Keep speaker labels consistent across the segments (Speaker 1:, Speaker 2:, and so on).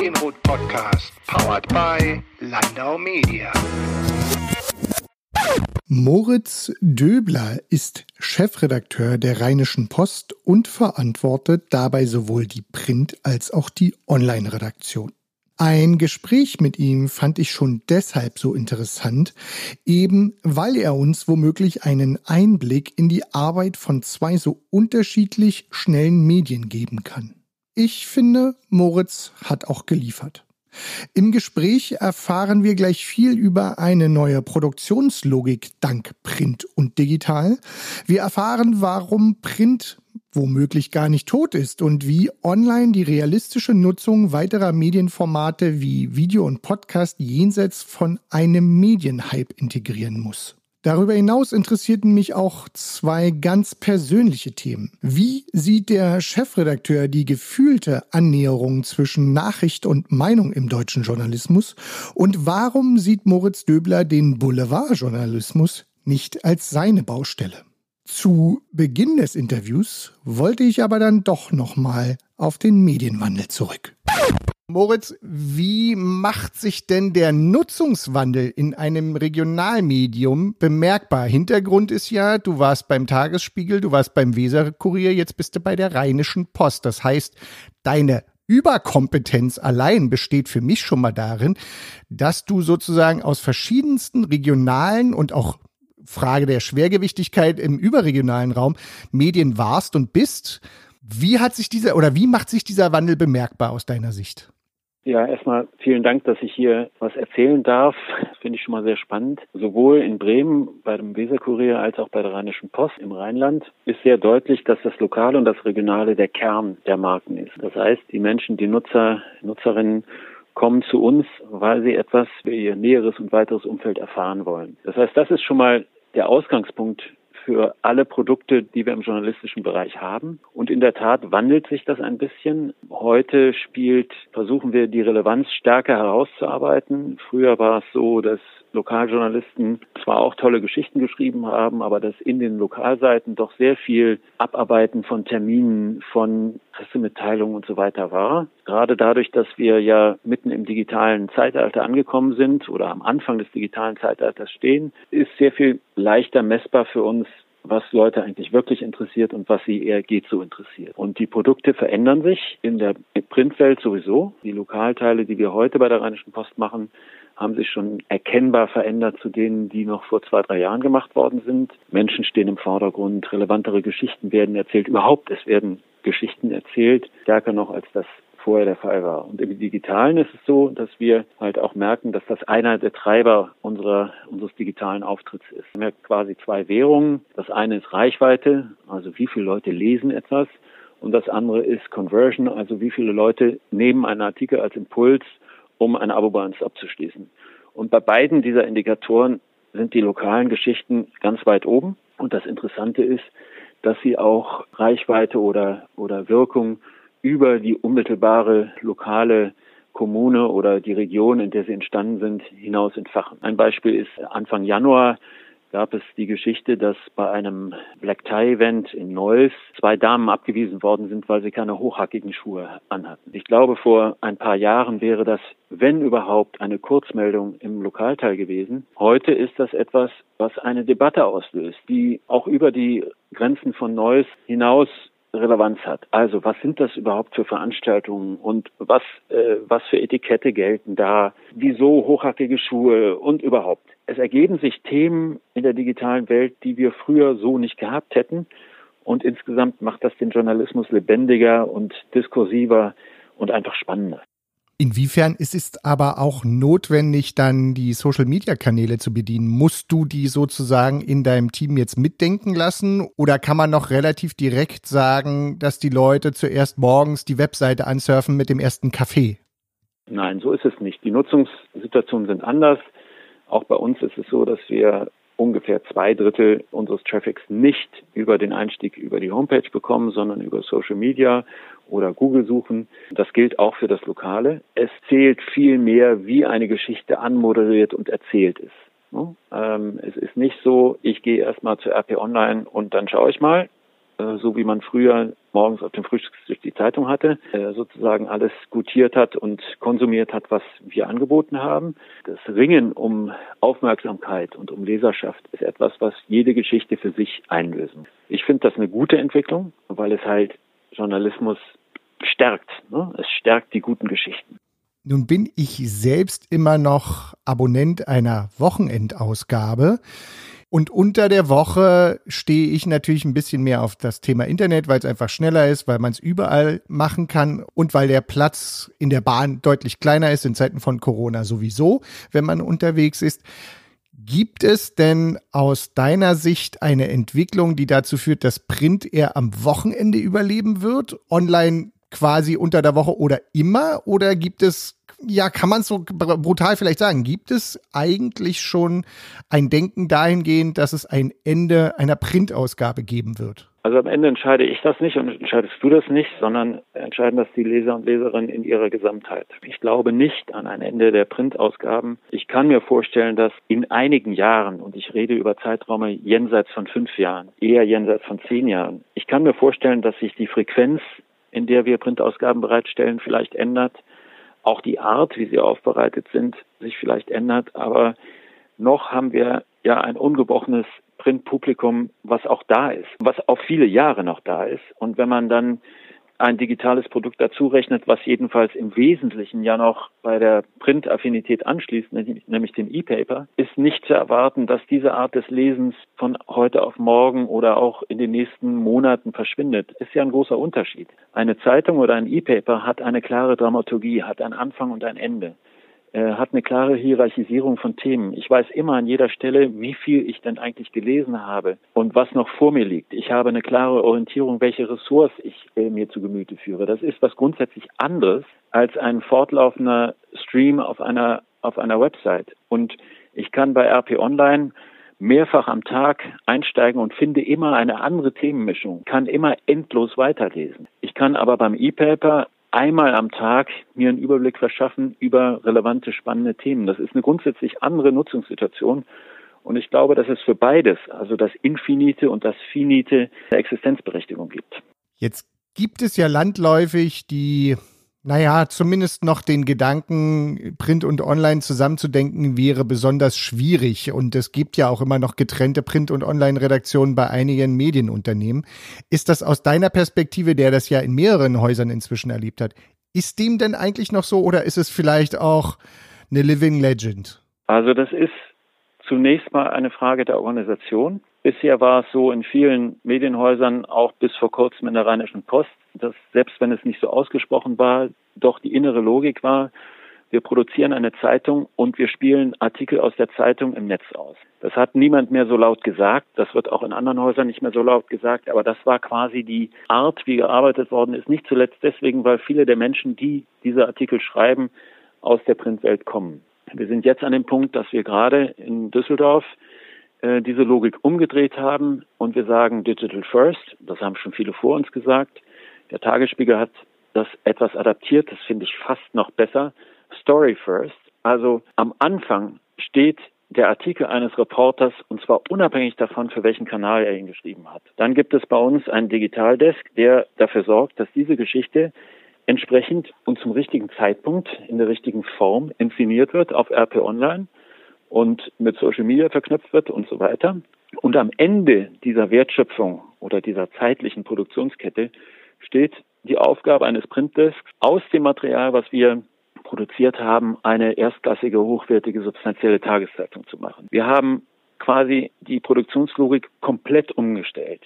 Speaker 1: Podcast, powered by Landau Media.
Speaker 2: Moritz Döbler ist Chefredakteur der Rheinischen Post und verantwortet dabei sowohl die Print- als auch die Online-Redaktion. Ein Gespräch mit ihm fand ich schon deshalb so interessant, eben weil er uns womöglich einen Einblick in die Arbeit von zwei so unterschiedlich schnellen Medien geben kann. Ich finde, Moritz hat auch geliefert. Im Gespräch erfahren wir gleich viel über eine neue Produktionslogik dank Print und Digital. Wir erfahren, warum Print womöglich gar nicht tot ist und wie online die realistische Nutzung weiterer Medienformate wie Video und Podcast jenseits von einem Medienhype integrieren muss. Darüber hinaus interessierten mich auch zwei ganz persönliche Themen. Wie sieht der Chefredakteur die gefühlte Annäherung zwischen Nachricht und Meinung im deutschen Journalismus? Und warum sieht Moritz Döbler den Boulevardjournalismus nicht als seine Baustelle? Zu Beginn des Interviews wollte ich aber dann doch nochmal auf den Medienwandel zurück. Moritz, wie macht sich denn der Nutzungswandel in einem Regionalmedium bemerkbar? Hintergrund ist ja, du warst beim Tagesspiegel, du warst beim Weserkurier, jetzt bist du bei der Rheinischen Post. Das heißt, deine Überkompetenz allein besteht für mich schon mal darin, dass du sozusagen aus verschiedensten regionalen und auch Frage der Schwergewichtigkeit im überregionalen Raum Medien warst und bist. Wie hat sich dieser oder wie macht sich dieser Wandel bemerkbar aus deiner Sicht?
Speaker 3: Ja, erstmal vielen Dank, dass ich hier was erzählen darf. Finde ich schon mal sehr spannend. Sowohl in Bremen bei dem Weserkurier als auch bei der Rheinischen Post im Rheinland ist sehr deutlich, dass das Lokale und das Regionale der Kern der Marken ist. Das heißt, die Menschen, die Nutzer, Nutzerinnen kommen zu uns, weil sie etwas für ihr näheres und weiteres Umfeld erfahren wollen. Das heißt, das ist schon mal der Ausgangspunkt für alle Produkte, die wir im journalistischen Bereich haben. Und in der Tat wandelt sich das ein bisschen. Heute spielt, versuchen wir die Relevanz stärker herauszuarbeiten. Früher war es so, dass Lokaljournalisten zwar auch tolle Geschichten geschrieben haben, aber dass in den Lokalseiten doch sehr viel Abarbeiten von Terminen, von Pressemitteilungen und so weiter war. Gerade dadurch, dass wir ja mitten im digitalen Zeitalter angekommen sind oder am Anfang des digitalen Zeitalters stehen, ist sehr viel leichter messbar für uns, was Leute eigentlich wirklich interessiert und was sie eher geht so interessiert. Und die Produkte verändern sich in der Printwelt sowieso. Die Lokalteile, die wir heute bei der Rheinischen Post machen, haben sich schon erkennbar verändert zu denen, die noch vor zwei, drei Jahren gemacht worden sind. Menschen stehen im Vordergrund, relevantere Geschichten werden erzählt. Überhaupt, es werden Geschichten erzählt, stärker noch als das vorher der Fall war. Und im Digitalen ist es so, dass wir halt auch merken, dass das einer der Treiber unserer, unseres digitalen Auftritts ist. Wir haben quasi zwei Währungen. Das eine ist Reichweite, also wie viele Leute lesen etwas. Und das andere ist Conversion, also wie viele Leute nehmen einen Artikel als Impuls um ein Abo bei abzuschließen. Und bei beiden dieser Indikatoren sind die lokalen Geschichten ganz weit oben. Und das Interessante ist, dass sie auch Reichweite oder, oder Wirkung über die unmittelbare lokale Kommune oder die Region, in der sie entstanden sind, hinaus entfachen. Ein Beispiel ist Anfang Januar gab es die Geschichte, dass bei einem Black Tie Event in Neuss zwei Damen abgewiesen worden sind, weil sie keine hochhackigen Schuhe anhatten. Ich glaube, vor ein paar Jahren wäre das, wenn überhaupt, eine Kurzmeldung im Lokalteil gewesen. Heute ist das etwas, was eine Debatte auslöst, die auch über die Grenzen von Neuss hinaus Relevanz hat. Also was sind das überhaupt für Veranstaltungen und was, äh, was für Etikette gelten da? Wieso hochhackige Schuhe und überhaupt? Es ergeben sich Themen in der digitalen Welt, die wir früher so nicht gehabt hätten. Und insgesamt macht das den Journalismus lebendiger und diskursiver und einfach spannender.
Speaker 2: Inwiefern ist es aber auch notwendig, dann die Social-Media-Kanäle zu bedienen? Musst du die sozusagen in deinem Team jetzt mitdenken lassen? Oder kann man noch relativ direkt sagen, dass die Leute zuerst morgens die Webseite ansurfen mit dem ersten Kaffee?
Speaker 3: Nein, so ist es nicht. Die Nutzungssituationen sind anders. Auch bei uns ist es so, dass wir ungefähr zwei Drittel unseres Traffics nicht über den Einstieg über die Homepage bekommen, sondern über Social Media oder Google suchen. Das gilt auch für das Lokale. Es zählt viel mehr, wie eine Geschichte anmoderiert und erzählt ist. Ähm, es ist nicht so, ich gehe erstmal zur RP Online und dann schaue ich mal, äh, so wie man früher morgens auf dem Frühstückstisch die Zeitung hatte, äh, sozusagen alles gutiert hat und konsumiert hat, was wir angeboten haben. Das Ringen um Aufmerksamkeit und um Leserschaft ist etwas, was jede Geschichte für sich einlösen. Ich finde das eine gute Entwicklung, weil es halt Journalismus stärkt. Ne? Es stärkt die guten Geschichten.
Speaker 2: Nun bin ich selbst immer noch Abonnent einer Wochenendausgabe. Und unter der Woche stehe ich natürlich ein bisschen mehr auf das Thema Internet, weil es einfach schneller ist, weil man es überall machen kann und weil der Platz in der Bahn deutlich kleiner ist in Zeiten von Corona sowieso, wenn man unterwegs ist. Gibt es denn aus deiner Sicht eine Entwicklung, die dazu führt, dass Print eher am Wochenende überleben wird, online quasi unter der Woche oder immer? Oder gibt es ja, kann man es so brutal vielleicht sagen, gibt es eigentlich schon ein Denken dahingehend, dass es ein Ende einer Printausgabe geben wird?
Speaker 3: Also am Ende entscheide ich das nicht und entscheidest du das nicht, sondern entscheiden das die Leser und Leserinnen in ihrer Gesamtheit. Ich glaube nicht an ein Ende der Printausgaben. Ich kann mir vorstellen, dass in einigen Jahren, und ich rede über Zeitraume jenseits von fünf Jahren, eher jenseits von zehn Jahren, ich kann mir vorstellen, dass sich die Frequenz, in der wir Printausgaben bereitstellen, vielleicht ändert auch die Art, wie sie aufbereitet sind, sich vielleicht ändert. Aber noch haben wir ja ein ungebrochenes Printpublikum, was auch da ist, was auch viele Jahre noch da ist. Und wenn man dann ein digitales Produkt dazu rechnet, was jedenfalls im Wesentlichen ja noch bei der Printaffinität anschließt, nämlich dem E-Paper, ist nicht zu erwarten, dass diese Art des Lesens von heute auf morgen oder auch in den nächsten Monaten verschwindet. Ist ja ein großer Unterschied. Eine Zeitung oder ein E-Paper hat eine klare Dramaturgie, hat einen Anfang und ein Ende. Äh, hat eine klare Hierarchisierung von Themen. Ich weiß immer an jeder Stelle, wie viel ich denn eigentlich gelesen habe und was noch vor mir liegt. Ich habe eine klare Orientierung, welche Ressorts ich äh, mir zu Gemüte führe. Das ist was grundsätzlich anderes als ein fortlaufender Stream auf einer, auf einer Website. Und ich kann bei RP Online mehrfach am Tag einsteigen und finde immer eine andere Themenmischung, kann immer endlos weiterlesen. Ich kann aber beim E-Paper einmal am Tag mir einen Überblick verschaffen über relevante, spannende Themen. Das ist eine grundsätzlich andere Nutzungssituation. Und ich glaube, dass es für beides, also das Infinite und das Finite, eine Existenzberechtigung gibt.
Speaker 2: Jetzt gibt es ja landläufig die naja, zumindest noch den Gedanken, Print und Online zusammenzudenken, wäre besonders schwierig. Und es gibt ja auch immer noch getrennte Print- und Online-Redaktionen bei einigen Medienunternehmen. Ist das aus deiner Perspektive, der das ja in mehreren Häusern inzwischen erlebt hat, ist dem denn eigentlich noch so oder ist es vielleicht auch eine Living Legend?
Speaker 3: Also das ist zunächst mal eine Frage der Organisation. Bisher war es so in vielen Medienhäusern, auch bis vor kurzem in der Rheinischen Post, dass selbst wenn es nicht so ausgesprochen war, doch die innere Logik war, wir produzieren eine Zeitung und wir spielen Artikel aus der Zeitung im Netz aus. Das hat niemand mehr so laut gesagt. Das wird auch in anderen Häusern nicht mehr so laut gesagt. Aber das war quasi die Art, wie gearbeitet worden ist. Nicht zuletzt deswegen, weil viele der Menschen, die diese Artikel schreiben, aus der Printwelt kommen. Wir sind jetzt an dem Punkt, dass wir gerade in Düsseldorf äh, diese Logik umgedreht haben und wir sagen Digital First. Das haben schon viele vor uns gesagt. Der Tagesspiegel hat das etwas adaptiert. Das finde ich fast noch besser. Story First. Also am Anfang steht der Artikel eines Reporters und zwar unabhängig davon, für welchen Kanal er ihn geschrieben hat. Dann gibt es bei uns einen Digitaldesk, der dafür sorgt, dass diese Geschichte entsprechend und zum richtigen Zeitpunkt in der richtigen Form inszeniert wird auf RP Online und mit Social Media verknüpft wird und so weiter. Und am Ende dieser Wertschöpfung oder dieser zeitlichen Produktionskette steht die Aufgabe eines Printdesks aus dem Material, was wir produziert haben, eine erstklassige, hochwertige, substanzielle Tageszeitung zu machen. Wir haben quasi die Produktionslogik komplett umgestellt.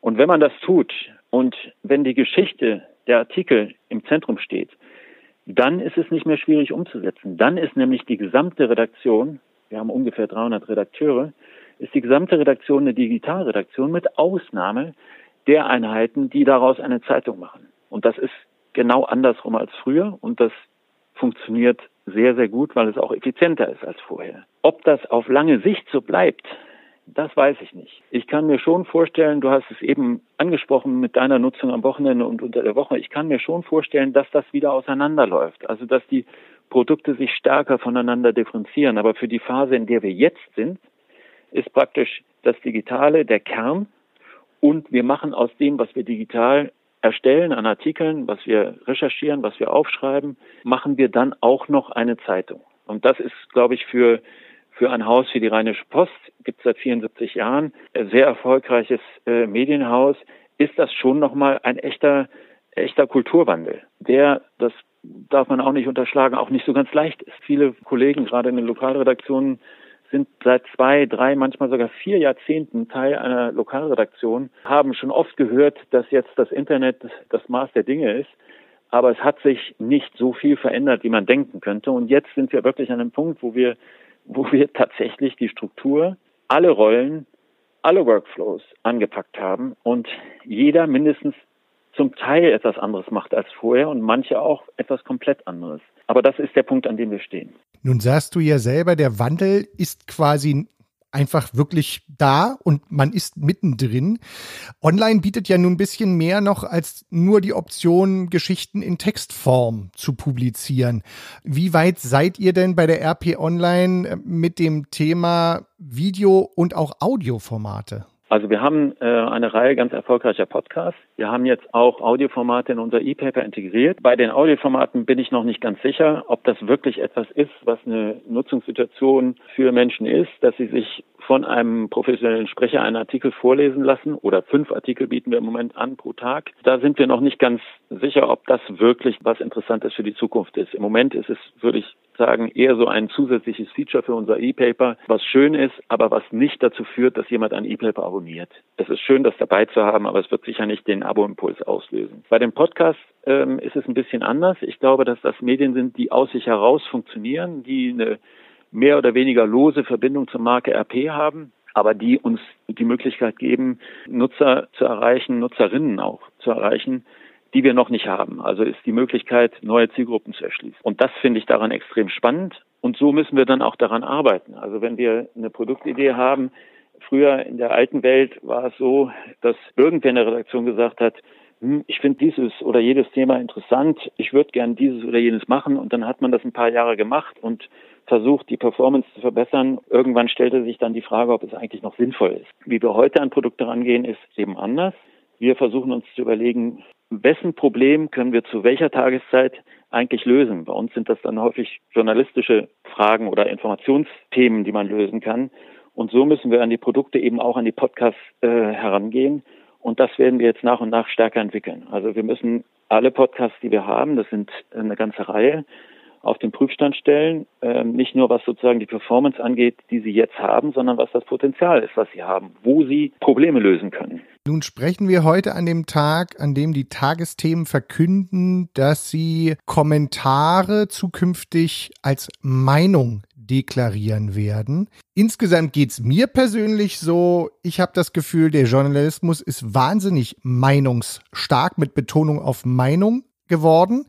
Speaker 3: Und wenn man das tut und wenn die Geschichte der Artikel im Zentrum steht, dann ist es nicht mehr schwierig umzusetzen. Dann ist nämlich die gesamte Redaktion, wir haben ungefähr 300 Redakteure, ist die gesamte Redaktion eine Digitalredaktion mit Ausnahme der Einheiten, die daraus eine Zeitung machen. Und das ist genau andersrum als früher und das funktioniert sehr, sehr gut, weil es auch effizienter ist als vorher. Ob das auf lange Sicht so bleibt, das weiß ich nicht. Ich kann mir schon vorstellen, du hast es eben angesprochen mit deiner Nutzung am Wochenende und unter der Woche, ich kann mir schon vorstellen, dass das wieder auseinanderläuft. Also dass die Produkte sich stärker voneinander differenzieren. Aber für die Phase, in der wir jetzt sind, ist praktisch das Digitale der Kern Und wir machen aus dem, was wir digital erstellen an Artikeln, was wir recherchieren, was wir aufschreiben, machen wir dann auch noch eine Zeitung. Und das ist, glaube ich, für, für ein Haus wie die Rheinische Post, gibt es seit 74 Jahren, sehr erfolgreiches äh, Medienhaus, ist das schon nochmal ein echter, echter Kulturwandel, der, das darf man auch nicht unterschlagen, auch nicht so ganz leicht ist. Viele Kollegen, gerade in den Lokalredaktionen, sind seit zwei, drei, manchmal sogar vier Jahrzehnten Teil einer Lokalredaktion, haben schon oft gehört, dass jetzt das Internet das Maß der Dinge ist. Aber es hat sich nicht so viel verändert, wie man denken könnte. Und jetzt sind wir wirklich an einem Punkt, wo wir, wo wir tatsächlich die Struktur, alle Rollen, alle Workflows angepackt haben und jeder mindestens zum Teil etwas anderes macht als vorher und manche auch etwas komplett anderes. Aber das ist der Punkt, an dem wir stehen.
Speaker 2: Nun sagst du ja selber, der Wandel ist quasi einfach wirklich da und man ist mittendrin. Online bietet ja nun ein bisschen mehr noch als nur die Option, Geschichten in Textform zu publizieren. Wie weit seid ihr denn bei der RP Online mit dem Thema Video und auch Audioformate?
Speaker 3: Also wir haben äh, eine Reihe ganz erfolgreicher Podcasts. Wir haben jetzt auch Audioformate in unser E-Paper integriert. Bei den Audioformaten bin ich noch nicht ganz sicher, ob das wirklich etwas ist, was eine Nutzungssituation für Menschen ist, dass sie sich von einem professionellen Sprecher einen Artikel vorlesen lassen oder fünf Artikel bieten wir im Moment an pro Tag. Da sind wir noch nicht ganz sicher, ob das wirklich was Interessantes für die Zukunft ist. Im Moment ist es, würde ich sagen, eher so ein zusätzliches Feature für unser E-Paper, was schön ist, aber was nicht dazu führt, dass jemand ein E-Paper abonniert. Es ist schön, das dabei zu haben, aber es wird sicher nicht den Abo-Impuls auslösen. Bei den Podcasts ähm, ist es ein bisschen anders. Ich glaube, dass das Medien sind, die aus sich heraus funktionieren, die eine mehr oder weniger lose Verbindung zur Marke RP haben, aber die uns die Möglichkeit geben, Nutzer zu erreichen, Nutzerinnen auch zu erreichen, die wir noch nicht haben. Also ist die Möglichkeit, neue Zielgruppen zu erschließen. Und das finde ich daran extrem spannend. Und so müssen wir dann auch daran arbeiten. Also wenn wir eine Produktidee haben, früher in der alten Welt war es so, dass irgendwer in der Redaktion gesagt hat, hm, ich finde dieses oder jedes Thema interessant, ich würde gern dieses oder jenes machen und dann hat man das ein paar Jahre gemacht und versucht, die Performance zu verbessern. Irgendwann stellte sich dann die Frage, ob es eigentlich noch sinnvoll ist. Wie wir heute an Produkte rangehen, ist eben anders. Wir versuchen uns zu überlegen, wessen Problem können wir zu welcher Tageszeit eigentlich lösen. Bei uns sind das dann häufig journalistische Fragen oder Informationsthemen, die man lösen kann. Und so müssen wir an die Produkte eben auch an die Podcasts äh, herangehen. Und das werden wir jetzt nach und nach stärker entwickeln. Also wir müssen alle Podcasts, die wir haben, das sind eine ganze Reihe, auf den Prüfstand stellen, ähm, nicht nur was sozusagen die Performance angeht, die sie jetzt haben, sondern was das Potenzial ist, was sie haben, wo sie Probleme lösen können.
Speaker 2: Nun sprechen wir heute an dem Tag, an dem die Tagesthemen verkünden, dass sie Kommentare zukünftig als Meinung deklarieren werden. Insgesamt geht's mir persönlich so, ich habe das Gefühl, der Journalismus ist wahnsinnig meinungsstark mit Betonung auf Meinung geworden.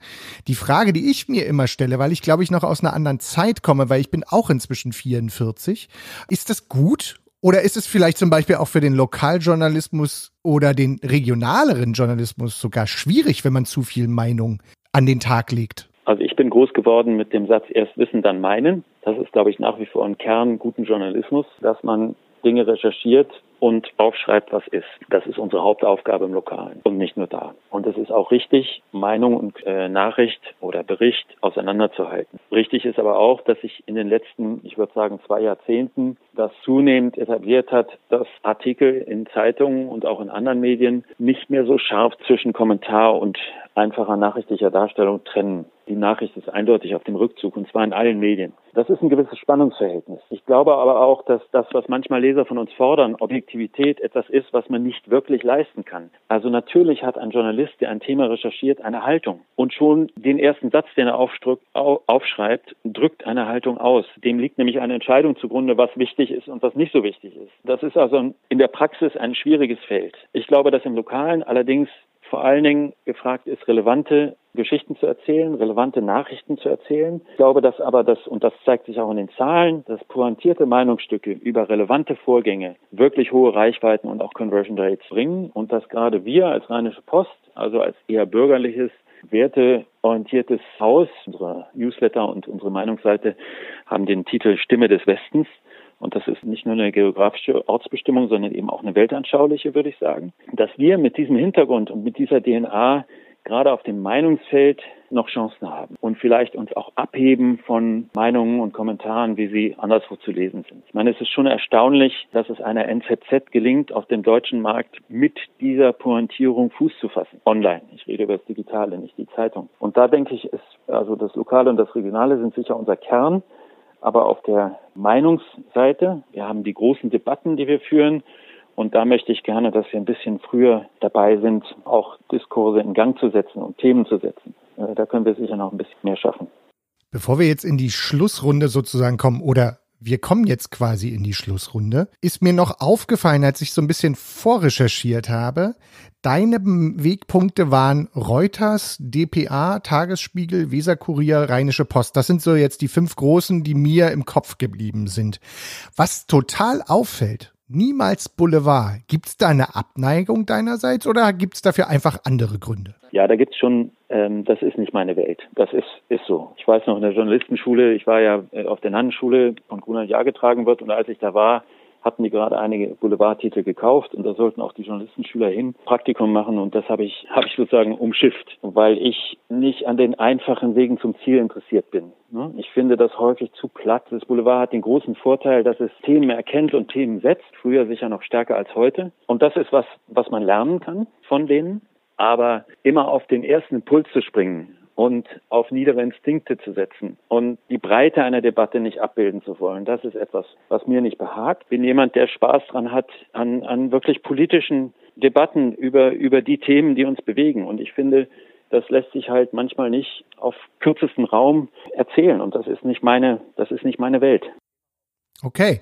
Speaker 2: Die Frage, die ich mir immer stelle, weil ich glaube ich noch aus einer anderen Zeit komme, weil ich bin auch inzwischen 44, ist das gut oder ist es vielleicht zum Beispiel auch für den Lokaljournalismus oder den regionaleren Journalismus sogar schwierig, wenn man zu viel Meinung an den Tag legt?
Speaker 3: Also ich bin groß geworden mit dem Satz erst wissen, dann meinen. Das ist, glaube ich, nach wie vor ein Kern guten Journalismus, dass man Dinge recherchiert und aufschreibt, was ist. Das ist unsere Hauptaufgabe im Lokalen und nicht nur da. Und es ist auch richtig, Meinung und äh, Nachricht oder Bericht auseinanderzuhalten. Richtig ist aber auch, dass sich in den letzten, ich würde sagen, zwei Jahrzehnten das zunehmend etabliert hat, dass Artikel in Zeitungen und auch in anderen Medien nicht mehr so scharf zwischen Kommentar und einfacher nachrichtlicher Darstellung trennen. Die Nachricht ist eindeutig auf dem Rückzug und zwar in allen Medien. Das ist ein gewisses Spannungsverhältnis. Ich glaube aber auch, dass das, was manchmal Leser von uns fordern, Objektivität, etwas ist, was man nicht wirklich leisten kann. Also natürlich hat ein Journalist, der ein Thema recherchiert, eine Haltung. Und schon den ersten Satz, den er aufschreibt, drückt eine Haltung aus. Dem liegt nämlich eine Entscheidung zugrunde, was wichtig ist und was nicht so wichtig ist. Das ist also in der Praxis ein schwieriges Feld. Ich glaube, dass im Lokalen allerdings vor allen Dingen gefragt ist, relevante Geschichten zu erzählen, relevante Nachrichten zu erzählen. Ich glaube, dass aber das, und das zeigt sich auch in den Zahlen, dass pointierte Meinungsstücke über relevante Vorgänge wirklich hohe Reichweiten und auch Conversion Rates bringen und dass gerade wir als Rheinische Post, also als eher bürgerliches, werteorientiertes Haus, unsere Newsletter und unsere Meinungsseite haben den Titel Stimme des Westens und das ist nicht nur eine geografische Ortsbestimmung, sondern eben auch eine weltanschauliche, würde ich sagen, dass wir mit diesem Hintergrund und mit dieser DNA gerade auf dem Meinungsfeld noch Chancen haben und vielleicht uns auch abheben von Meinungen und Kommentaren, wie sie anderswo zu lesen sind. Ich meine, es ist schon erstaunlich, dass es einer NZZ gelingt, auf dem deutschen Markt mit dieser Pointierung Fuß zu fassen. Online. Ich rede über das Digitale, nicht die Zeitung. Und da denke ich, ist also das Lokale und das Regionale sind sicher unser Kern. Aber auf der Meinungsseite, wir haben die großen Debatten, die wir führen, und da möchte ich gerne, dass wir ein bisschen früher dabei sind, auch Diskurse in Gang zu setzen und Themen zu setzen. Äh, da können wir sicher noch ein bisschen mehr schaffen.
Speaker 2: Bevor wir jetzt in die Schlussrunde sozusagen kommen oder wir kommen jetzt quasi in die Schlussrunde, ist mir noch aufgefallen, als ich so ein bisschen vorrecherchiert habe, deine Wegpunkte waren Reuters, DPA, Tagesspiegel, Weserkurier, Rheinische Post. Das sind so jetzt die fünf großen, die mir im Kopf geblieben sind. Was total auffällt, niemals Boulevard. Gibt es da eine Abneigung deinerseits oder gibt es dafür einfach andere Gründe?
Speaker 3: Ja, da gibt es schon, ähm, das ist nicht meine Welt. Das ist, ist so. Ich weiß noch in der Journalistenschule, ich war ja äh, auf der Nannenschule von Grunert Jahr getragen wird und als ich da war, hatten die gerade einige Boulevardtitel gekauft und da sollten auch die Journalistenschüler hin Praktikum machen und das habe ich habe ich sozusagen umschifft, weil ich nicht an den einfachen Wegen zum Ziel interessiert bin. Ne? Ich finde das häufig zu platt. Das Boulevard hat den großen Vorteil, dass es Themen erkennt und Themen setzt, früher sicher noch stärker als heute und das ist was was man lernen kann von denen, aber immer auf den ersten Impuls zu springen und auf niedere Instinkte zu setzen und die Breite einer Debatte nicht abbilden zu wollen. Das ist etwas, was mir nicht behagt. Bin jemand, der Spaß dran hat an, an wirklich politischen Debatten über, über die Themen, die uns bewegen. Und ich finde, das lässt sich halt manchmal nicht auf kürzesten Raum erzählen. Und das ist nicht meine, das ist nicht meine Welt.
Speaker 2: Okay.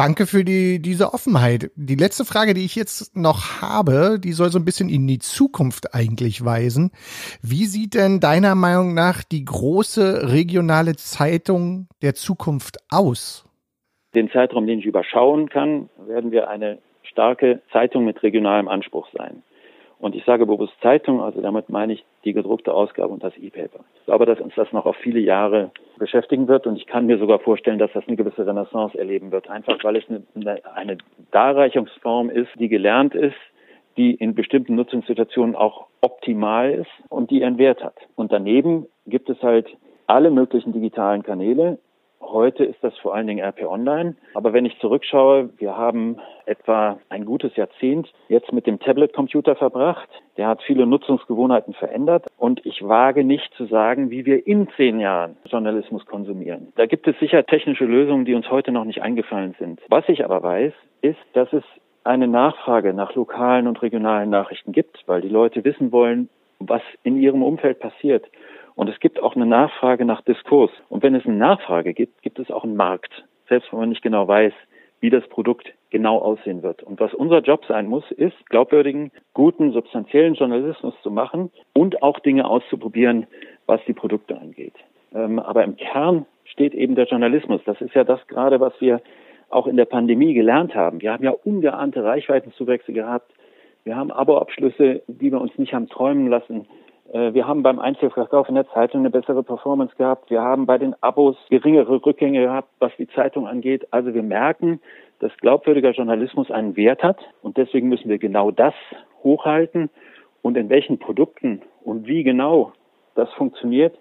Speaker 2: Danke für die, diese Offenheit. Die letzte Frage, die ich jetzt noch habe, die soll so ein bisschen in die Zukunft eigentlich weisen. Wie sieht denn deiner Meinung nach die große regionale Zeitung der Zukunft aus?
Speaker 3: Den Zeitraum, den ich überschauen kann, werden wir eine starke Zeitung mit regionalem Anspruch sein. Und ich sage bewusst Zeitung, also damit meine ich die gedruckte Ausgabe und das E-Paper. Ich glaube, dass uns das noch auf viele Jahre beschäftigen wird und ich kann mir sogar vorstellen, dass das eine gewisse Renaissance erleben wird, einfach weil es eine, eine Darreichungsform ist, die gelernt ist, die in bestimmten Nutzungssituationen auch optimal ist und die einen Wert hat. Und daneben gibt es halt alle möglichen digitalen Kanäle, Heute ist das vor allen Dingen RP Online. Aber wenn ich zurückschaue, wir haben etwa ein gutes Jahrzehnt jetzt mit dem Tablet-Computer verbracht. Der hat viele Nutzungsgewohnheiten verändert. Und ich wage nicht zu sagen, wie wir in zehn Jahren Journalismus konsumieren. Da gibt es sicher technische Lösungen, die uns heute noch nicht eingefallen sind. Was ich aber weiß, ist, dass es eine Nachfrage nach lokalen und regionalen Nachrichten gibt, weil die Leute wissen wollen, was in ihrem Umfeld passiert. Und es gibt auch eine Nachfrage nach Diskurs. Und wenn es eine Nachfrage gibt, gibt es auch einen Markt. Selbst wenn man nicht genau weiß, wie das Produkt genau aussehen wird. Und was unser Job sein muss, ist, glaubwürdigen, guten, substanziellen Journalismus zu machen und auch Dinge auszuprobieren, was die Produkte angeht. Ähm, aber im Kern steht eben der Journalismus. Das ist ja das gerade, was wir auch in der Pandemie gelernt haben. Wir haben ja ungeahnte Reichweitenzuwächse gehabt. Wir haben Aboabschlüsse, die wir uns nicht haben träumen lassen. Äh, wir haben beim Einzelverkauf in der Zeitung eine bessere Performance gehabt. Wir haben bei den Abos geringere Rückgänge gehabt, was die Zeitung angeht. Also wir merken, dass glaubwürdiger Journalismus einen Wert hat und deswegen müssen wir genau das hochhalten und in welchen Produkten und wie genau das funktioniert,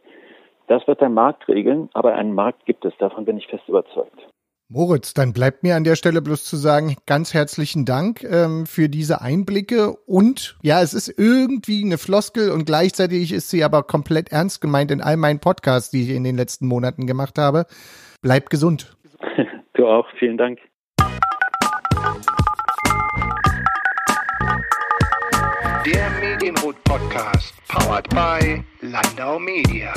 Speaker 3: das wird der Markt regeln, aber einen Markt gibt es, davon bin ich fest überzeugt.
Speaker 2: Moritz, dann bleibt mir an der Stelle bloß zu sagen, ganz herzlichen Dank ähm, für diese Einblicke. Und ja, es ist irgendwie eine Floskel und gleichzeitig ist sie aber komplett ernst gemeint in all meinen Podcasts, die ich in den letzten Monaten gemacht habe. Bleibt gesund.
Speaker 3: Du auch, vielen Dank.
Speaker 1: Der Medienrot Podcast, powered by Landau Media.